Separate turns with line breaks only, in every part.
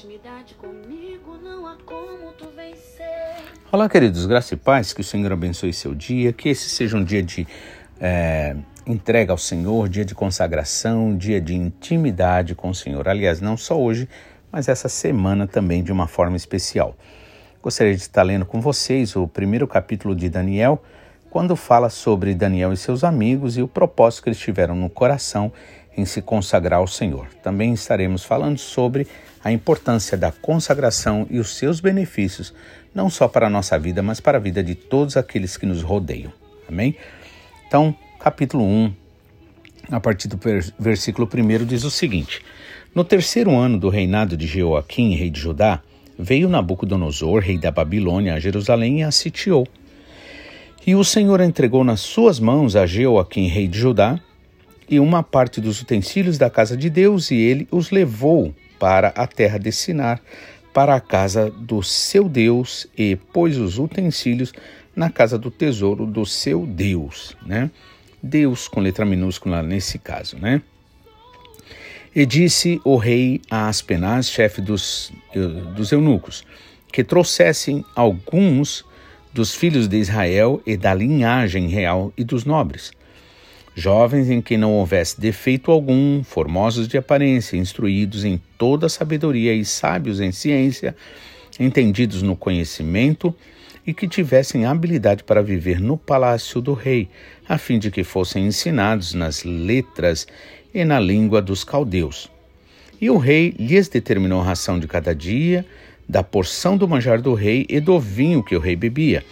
intimidade comigo, não há como tu vencer.
Olá, queridos, graça e paz, que o Senhor abençoe seu dia, que esse seja um dia de é, entrega ao Senhor, dia de consagração, dia de intimidade com o Senhor. Aliás, não só hoje, mas essa semana também de uma forma especial. Gostaria de estar lendo com vocês o primeiro capítulo de Daniel, quando fala sobre Daniel e seus amigos e o propósito que eles tiveram no coração em se consagrar ao Senhor. Também estaremos falando sobre a importância da consagração e os seus benefícios, não só para a nossa vida, mas para a vida de todos aqueles que nos rodeiam. Amém? Então, capítulo 1, a partir do versículo 1, diz o seguinte: No terceiro ano do reinado de Jeoaquim, rei de Judá, veio Nabucodonosor, rei da Babilônia, a Jerusalém e a sitiou. E o Senhor entregou nas suas mãos a Jeoaquim, rei de Judá, e uma parte dos utensílios da casa de Deus, e ele os levou para a terra de Sinar, para a casa do seu Deus, e pôs os utensílios na casa do tesouro do seu Deus, né? Deus com letra minúscula nesse caso, né? E disse o rei a Aspenaz, chefe dos, dos eunucos, que trouxessem alguns dos filhos de Israel e da linhagem real e dos nobres, jovens em que não houvesse defeito algum, formosos de aparência, instruídos em toda sabedoria e sábios em ciência, entendidos no conhecimento e que tivessem habilidade para viver no palácio do rei, a fim de que fossem ensinados nas letras e na língua dos caldeus. E o rei lhes determinou a ração de cada dia, da porção do manjar do rei e do vinho que o rei bebia,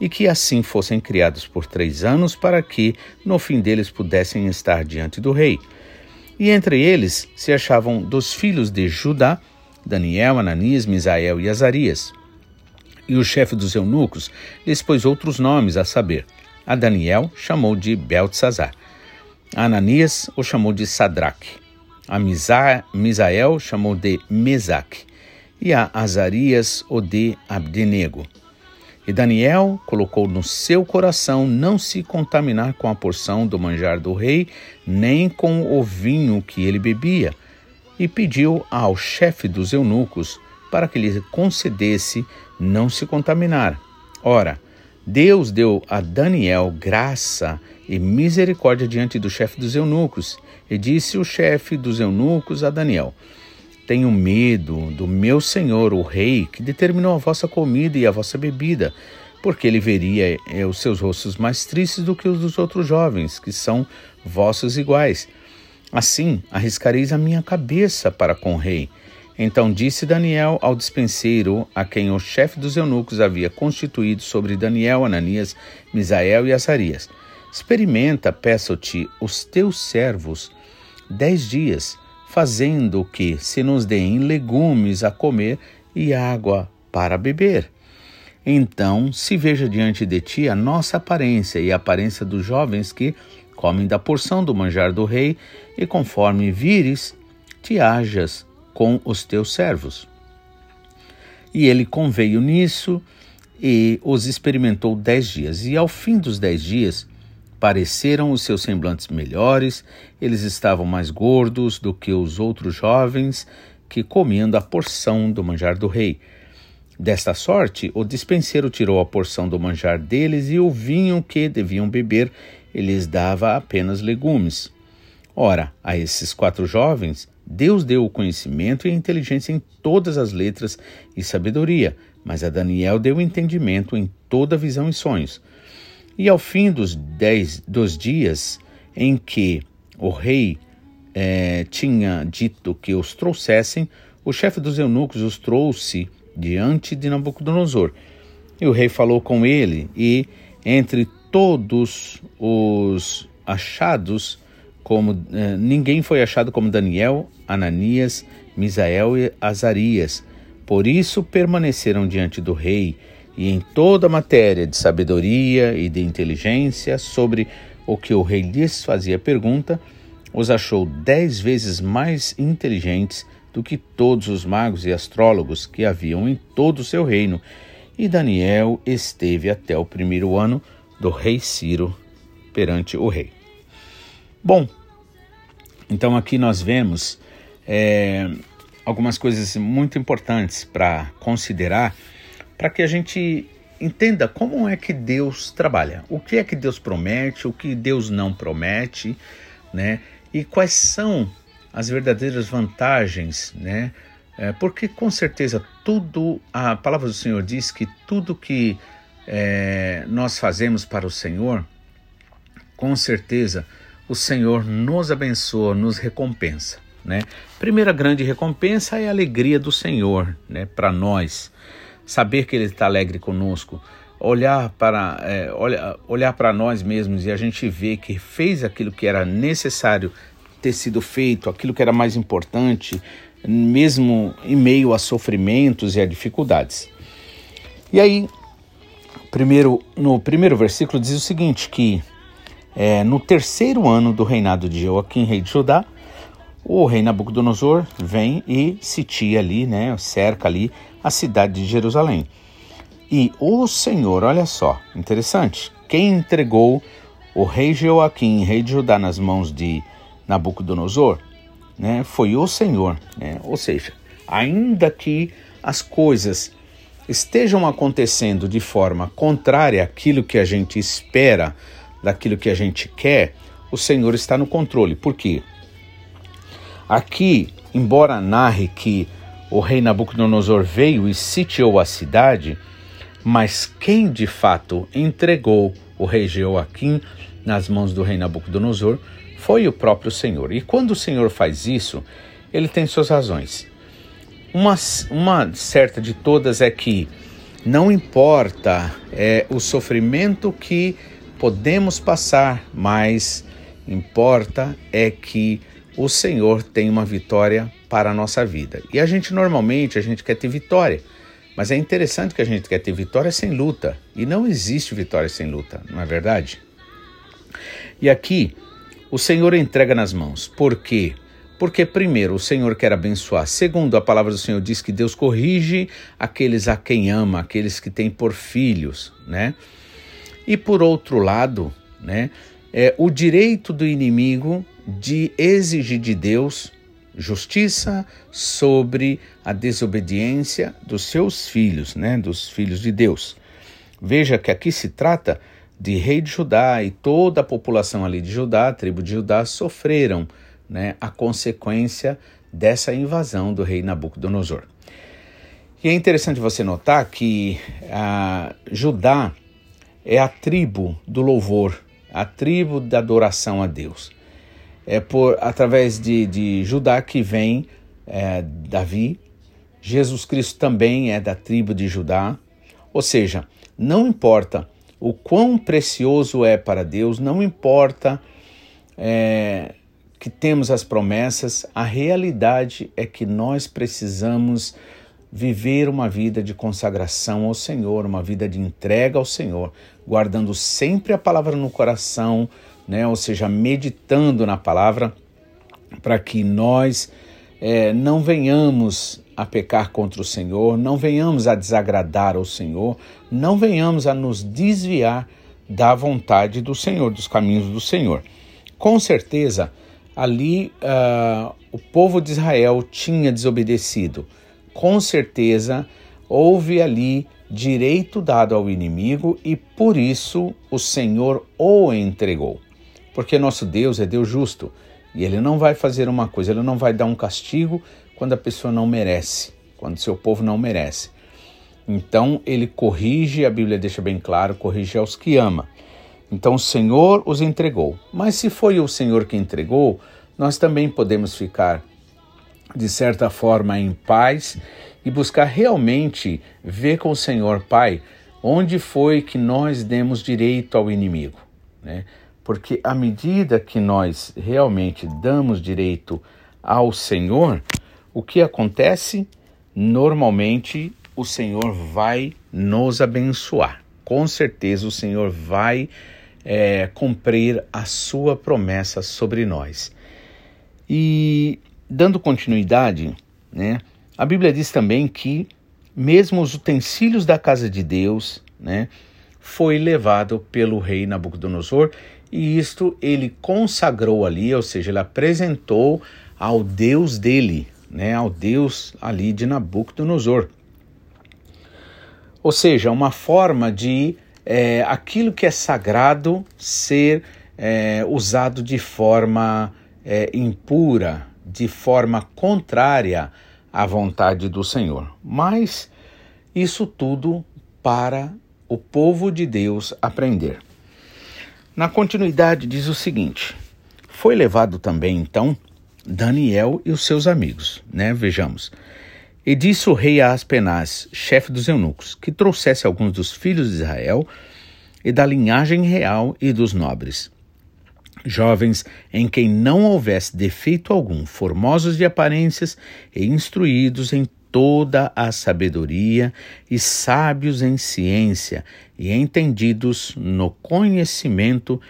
e que assim fossem criados por três anos, para que, no fim deles, pudessem estar diante do rei. E entre eles se achavam dos filhos de Judá, Daniel, Ananias, Misael e Azarias. E o chefe dos eunucos lhes pôs outros nomes, a saber, a Daniel chamou de Beltesazar, a Ananias o chamou de Sadraque, a Misa Misael chamou de Mesaque, e a Azarias o de Abdenego. E Daniel colocou no seu coração não se contaminar com a porção do manjar do rei, nem com o vinho que ele bebia, e pediu ao chefe dos eunucos para que lhe concedesse não se contaminar. Ora, Deus deu a Daniel graça e misericórdia diante do chefe dos eunucos, e disse o chefe dos eunucos a Daniel: tenho medo do meu senhor, o rei, que determinou a vossa comida e a vossa bebida, porque ele veria eh, os seus rostos mais tristes do que os dos outros jovens, que são vossos iguais. Assim, arriscareis a minha cabeça para com o rei. Então disse Daniel ao dispenseiro, a quem o chefe dos eunucos havia constituído sobre Daniel, Ananias, Misael e Azarias: Experimenta, peço-te, os teus servos dez dias fazendo que se nos deem legumes a comer e água para beber. Então se veja diante de ti a nossa aparência e a aparência dos jovens que comem da porção do manjar do rei, e conforme vires, te hajas com os teus servos. E ele conveio nisso e os experimentou dez dias. E ao fim dos dez dias, Pareceram os seus semblantes melhores, eles estavam mais gordos do que os outros jovens que comiam da porção do manjar do rei. Desta sorte, o dispenseiro tirou a porção do manjar deles e o vinho que deviam beber, eles dava apenas legumes. Ora, a esses quatro jovens, Deus deu o conhecimento e a inteligência em todas as letras e sabedoria, mas a Daniel deu entendimento em toda visão e sonhos. E ao fim dos dez dos dias em que o rei eh, tinha dito que os trouxessem, o chefe dos eunucos os trouxe diante de Nabucodonosor. E o rei falou com ele, e entre todos os achados, como eh, ninguém foi achado como Daniel, Ananias, Misael e Azarias. Por isso permaneceram diante do rei e em toda matéria de sabedoria e de inteligência sobre o que o rei lhes fazia pergunta, os achou dez vezes mais inteligentes do que todos os magos e astrólogos que haviam em todo o seu reino. E Daniel esteve até o primeiro ano do rei Ciro perante o rei. Bom, então aqui nós vemos é, algumas coisas muito importantes para considerar para que a gente entenda como é que Deus trabalha, o que é que Deus promete, o que Deus não promete, né? E quais são as verdadeiras vantagens, né? É, porque com certeza tudo, a palavra do Senhor diz que tudo que é, nós fazemos para o Senhor, com certeza o Senhor nos abençoa, nos recompensa. Né? Primeira grande recompensa é a alegria do Senhor né, para nós. Saber que Ele está alegre conosco, olhar para é, olhar, olhar para nós mesmos e a gente ver que fez aquilo que era necessário ter sido feito, aquilo que era mais importante, mesmo em meio a sofrimentos e a dificuldades. E aí, primeiro, no primeiro versículo diz o seguinte, que é, no terceiro ano do reinado de Joaquim, rei de Judá, o rei Nabucodonosor vem e sitia ali, né, cerca ali a cidade de Jerusalém. E o Senhor, olha só, interessante, quem entregou o rei Joaquim, rei de Judá, nas mãos de Nabucodonosor, né, foi o Senhor. Né? Ou seja, ainda que as coisas estejam acontecendo de forma contrária àquilo que a gente espera daquilo que a gente quer, o Senhor está no controle. Por quê? Aqui, embora narre que o rei Nabucodonosor veio e sitiou a cidade, mas quem de fato entregou o rei Joaquim nas mãos do rei Nabucodonosor foi o próprio Senhor. E quando o Senhor faz isso, ele tem suas razões. Uma, uma certa de todas é que não importa é, o sofrimento que podemos passar, mas importa é que o Senhor tem uma vitória para a nossa vida. E a gente normalmente a gente quer ter vitória, mas é interessante que a gente quer ter vitória sem luta, e não existe vitória sem luta, não é verdade? E aqui o Senhor entrega nas mãos. Por quê? Porque, primeiro, o Senhor quer abençoar. Segundo, a palavra do Senhor diz que Deus corrige aqueles a quem ama, aqueles que têm por filhos, né? E por outro lado, né, é o direito do inimigo de exigir de Deus justiça sobre a desobediência dos seus filhos, né, dos filhos de Deus. Veja que aqui se trata de rei de Judá e toda a população ali de Judá, a tribo de Judá, sofreram né, a consequência dessa invasão do rei Nabucodonosor. E é interessante você notar que Judá é a tribo do louvor, a tribo da adoração a Deus. É por através de, de Judá que vem é, Davi. Jesus Cristo também é da tribo de Judá. Ou seja, não importa o quão precioso é para Deus, não importa é, que temos as promessas, a realidade é que nós precisamos viver uma vida de consagração ao Senhor, uma vida de entrega ao Senhor, guardando sempre a palavra no coração, né? ou seja, meditando na palavra, para que nós é, não venhamos a pecar contra o Senhor, não venhamos a desagradar ao Senhor, não venhamos a nos desviar da vontade do Senhor, dos caminhos do Senhor. Com certeza, ali uh, o povo de Israel tinha desobedecido com certeza houve ali direito dado ao inimigo e por isso o Senhor o entregou. Porque nosso Deus é Deus justo e ele não vai fazer uma coisa, ele não vai dar um castigo quando a pessoa não merece, quando seu povo não merece. Então ele corrige, a Bíblia deixa bem claro, corrige aos que ama. Então o Senhor os entregou. Mas se foi o Senhor que entregou, nós também podemos ficar de certa forma, em paz e buscar realmente ver com o Senhor, Pai, onde foi que nós demos direito ao inimigo, né? Porque à medida que nós realmente damos direito ao Senhor, o que acontece? Normalmente o Senhor vai nos abençoar. Com certeza o Senhor vai é, cumprir a sua promessa sobre nós. E Dando continuidade, né, a Bíblia diz também que mesmo os utensílios da casa de Deus, né, foi levado pelo rei Nabucodonosor e isto ele consagrou ali, ou seja, ele apresentou ao Deus dele, né, ao Deus ali de Nabucodonosor. Ou seja, uma forma de é, aquilo que é sagrado ser é, usado de forma é, impura, de forma contrária à vontade do Senhor. Mas isso tudo para o povo de Deus aprender. Na continuidade, diz o seguinte: foi levado também então Daniel e os seus amigos, né? Vejamos. E disse o rei a Aspenaz, chefe dos eunucos, que trouxesse alguns dos filhos de Israel e da linhagem real e dos nobres, jovens em quem não houvesse defeito algum, formosos de aparências e instruídos em toda a sabedoria e sábios em ciência e entendidos no conhecimento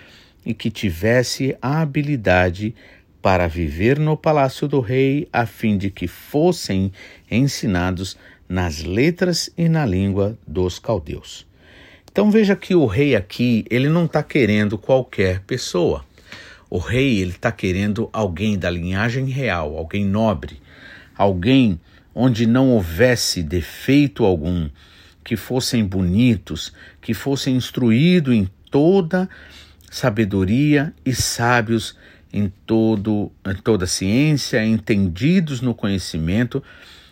e que tivesse a habilidade para viver no palácio do rei, a fim de que fossem ensinados nas letras e na língua dos caldeus. Então veja que o rei aqui, ele não está querendo qualquer pessoa. O rei, ele está querendo alguém da linhagem real, alguém nobre, alguém onde não houvesse defeito algum, que fossem bonitos, que fossem instruídos em toda sabedoria e sábios em, todo, em toda ciência, entendidos no conhecimento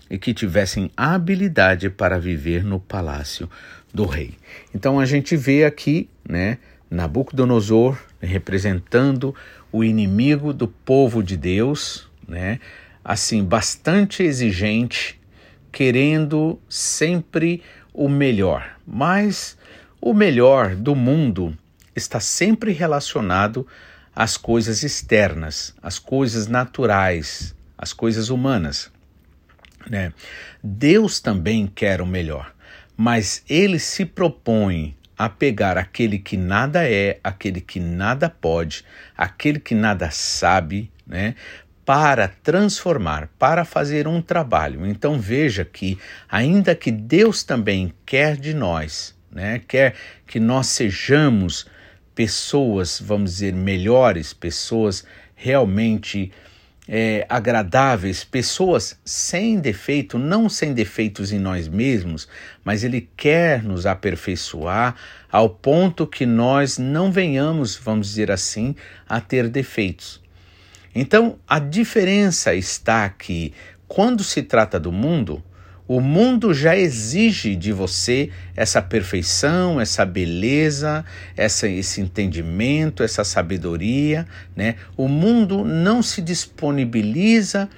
e que tivessem habilidade para viver no palácio do rei. Então a gente vê aqui, né, Nabucodonosor representando o inimigo do povo de Deus, né, assim bastante exigente, querendo sempre o melhor. Mas o melhor do mundo está sempre relacionado as coisas externas, as coisas naturais, as coisas humanas. Né? Deus também quer o melhor, mas ele se propõe a pegar aquele que nada é, aquele que nada pode, aquele que nada sabe, né? Para transformar, para fazer um trabalho. Então veja que, ainda que Deus também quer de nós, né, quer que nós sejamos pessoas, vamos dizer, melhores, pessoas realmente é, agradáveis, pessoas sem defeito, não sem defeitos em nós mesmos, mas Ele quer nos aperfeiçoar ao ponto que nós não venhamos, vamos dizer assim, a ter defeitos. Então, a diferença está que, quando se trata do mundo, o mundo já exige de você essa perfeição, essa beleza, essa, esse entendimento, essa sabedoria. Né? O mundo não se disponibiliza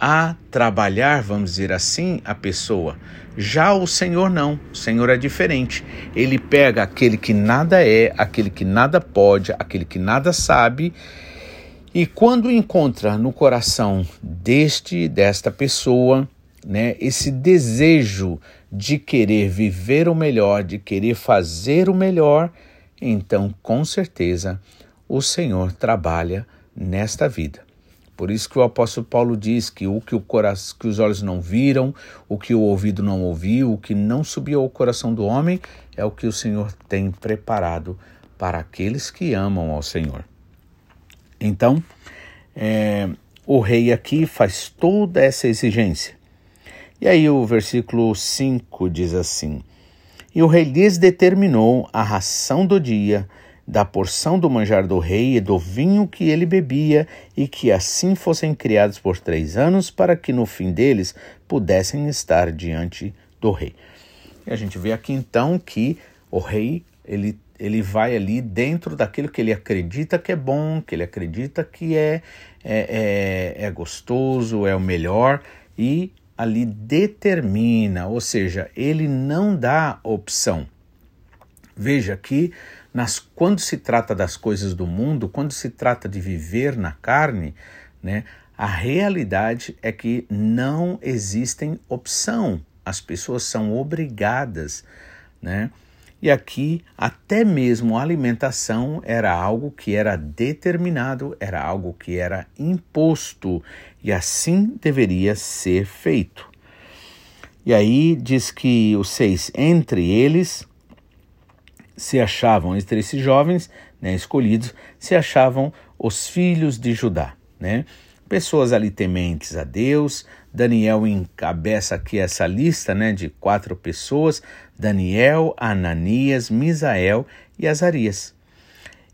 a trabalhar, vamos dizer assim, a pessoa. Já o Senhor não, o Senhor é diferente. Ele pega aquele que nada é, aquele que nada pode, aquele que nada sabe, e quando encontra no coração deste, desta pessoa, né, esse desejo de querer viver o melhor, de querer fazer o melhor, então com certeza o Senhor trabalha nesta vida. Por isso que o apóstolo Paulo diz que o que, o coração, que os olhos não viram, o que o ouvido não ouviu, o que não subiu ao coração do homem, é o que o Senhor tem preparado para aqueles que amam ao Senhor. Então, é, o rei aqui faz toda essa exigência. E aí o versículo 5 diz assim: E o rei lhes determinou a ração do dia, da porção do manjar do rei e do vinho que ele bebia, e que assim fossem criados por três anos, para que no fim deles pudessem estar diante do rei. E a gente vê aqui então que o rei ele, ele vai ali dentro daquilo que ele acredita que é bom, que ele acredita que é, é, é, é gostoso, é o melhor, e ali determina, ou seja, ele não dá opção. Veja que nas, quando se trata das coisas do mundo, quando se trata de viver na carne, né, a realidade é que não existem opção. As pessoas são obrigadas, né? E aqui, até mesmo a alimentação era algo que era determinado, era algo que era imposto, e assim deveria ser feito. E aí diz que os seis, entre eles, se achavam, entre esses jovens né, escolhidos, se achavam os filhos de Judá, né? Pessoas ali tementes a Deus. Daniel encabeça aqui essa lista né, de quatro pessoas: Daniel, Ananias, Misael e Azarias.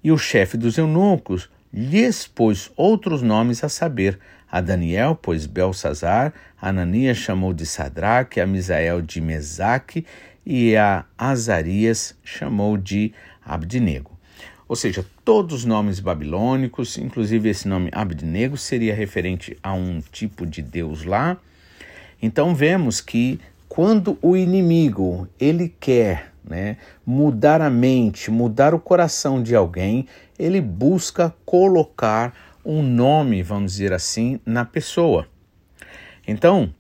E o chefe dos eunucos lhes pôs outros nomes a saber. A Daniel, pois Belsazar, Ananias chamou de Sadraque, a Misael de Mesaque e a Azarias chamou de Abdinego. Ou seja, todos os nomes babilônicos, inclusive esse nome Abdinego seria referente a um tipo de deus lá. Então vemos que quando o inimigo ele quer né, mudar a mente, mudar o coração de alguém, ele busca colocar um nome, vamos dizer assim, na pessoa. Então,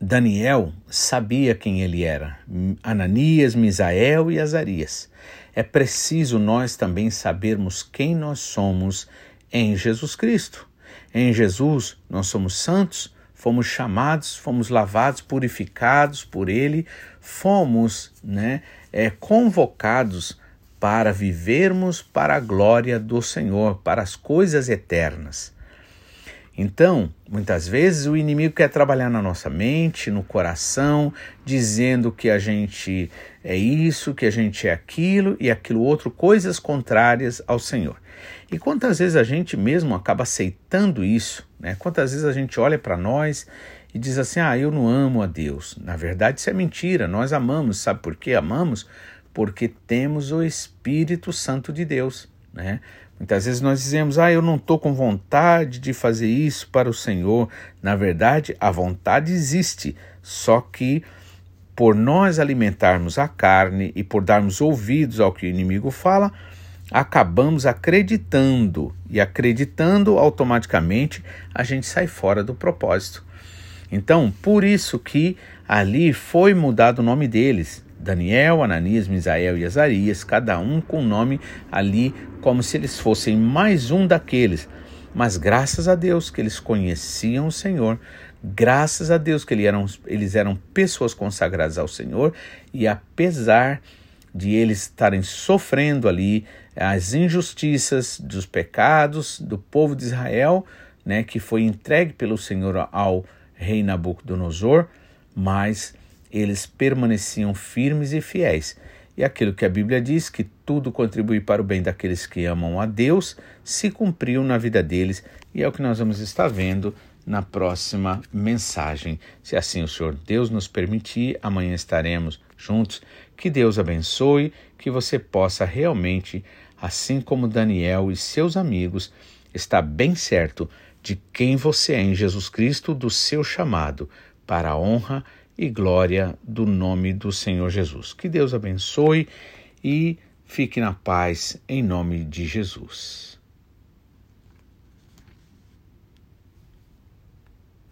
Daniel sabia quem ele era, Ananias, Misael e Azarias. É preciso nós também sabermos quem nós somos em Jesus Cristo. Em Jesus, nós somos santos, fomos chamados, fomos lavados, purificados por Ele, fomos né, é, convocados para vivermos para a glória do Senhor, para as coisas eternas. Então, muitas vezes o inimigo quer trabalhar na nossa mente, no coração, dizendo que a gente é isso, que a gente é aquilo e aquilo outro, coisas contrárias ao Senhor. E quantas vezes a gente mesmo acaba aceitando isso, né? Quantas vezes a gente olha para nós e diz assim: "Ah, eu não amo a Deus". Na verdade, isso é mentira. Nós amamos, sabe por que amamos? Porque temos o Espírito Santo de Deus, né? Muitas vezes nós dizemos, ah, eu não estou com vontade de fazer isso para o Senhor. Na verdade, a vontade existe, só que por nós alimentarmos a carne e por darmos ouvidos ao que o inimigo fala, acabamos acreditando. E acreditando, automaticamente, a gente sai fora do propósito. Então, por isso que ali foi mudado o nome deles. Daniel, Ananias, Misael e Azarias, cada um com nome ali como se eles fossem mais um daqueles. Mas graças a Deus que eles conheciam o Senhor, graças a Deus que eles eram, eles eram pessoas consagradas ao Senhor e apesar de eles estarem sofrendo ali as injustiças dos pecados do povo de Israel, né, que foi entregue pelo Senhor ao rei Nabucodonosor, mas eles permaneciam firmes e fiéis. E aquilo que a Bíblia diz, que tudo contribui para o bem daqueles que amam a Deus, se cumpriu na vida deles, e é o que nós vamos estar vendo na próxima mensagem. Se assim o Senhor Deus nos permitir, amanhã estaremos juntos. Que Deus abençoe, que você possa realmente, assim como Daniel e seus amigos, estar bem certo de quem você é em Jesus Cristo, do seu chamado para a honra e glória do nome do Senhor Jesus. Que Deus abençoe e fique na paz em nome de Jesus.